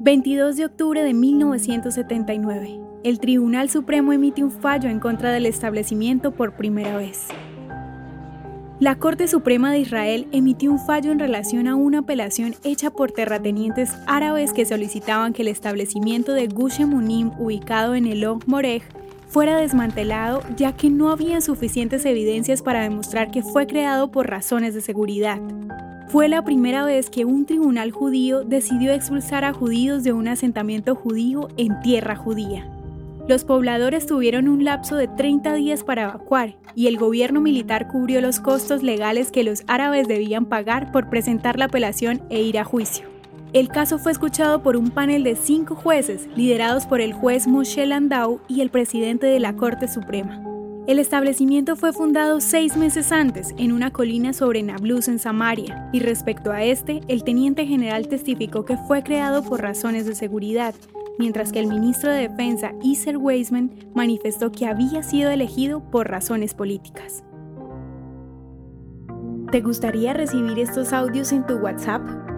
22 de octubre de 1979. El Tribunal Supremo emite un fallo en contra del establecimiento por primera vez. La Corte Suprema de Israel emitió un fallo en relación a una apelación hecha por terratenientes árabes que solicitaban que el establecimiento de Gush Emunim, ubicado en el Og Moreg, fuera desmantelado ya que no había suficientes evidencias para demostrar que fue creado por razones de seguridad. Fue la primera vez que un tribunal judío decidió expulsar a judíos de un asentamiento judío en tierra judía. Los pobladores tuvieron un lapso de 30 días para evacuar y el gobierno militar cubrió los costos legales que los árabes debían pagar por presentar la apelación e ir a juicio. El caso fue escuchado por un panel de cinco jueces, liderados por el juez Moshe Landau y el presidente de la Corte Suprema. El establecimiento fue fundado seis meses antes en una colina sobre Nablus en Samaria, y respecto a este, el teniente general testificó que fue creado por razones de seguridad, mientras que el ministro de Defensa, Iser Weizmann, manifestó que había sido elegido por razones políticas. ¿Te gustaría recibir estos audios en tu WhatsApp?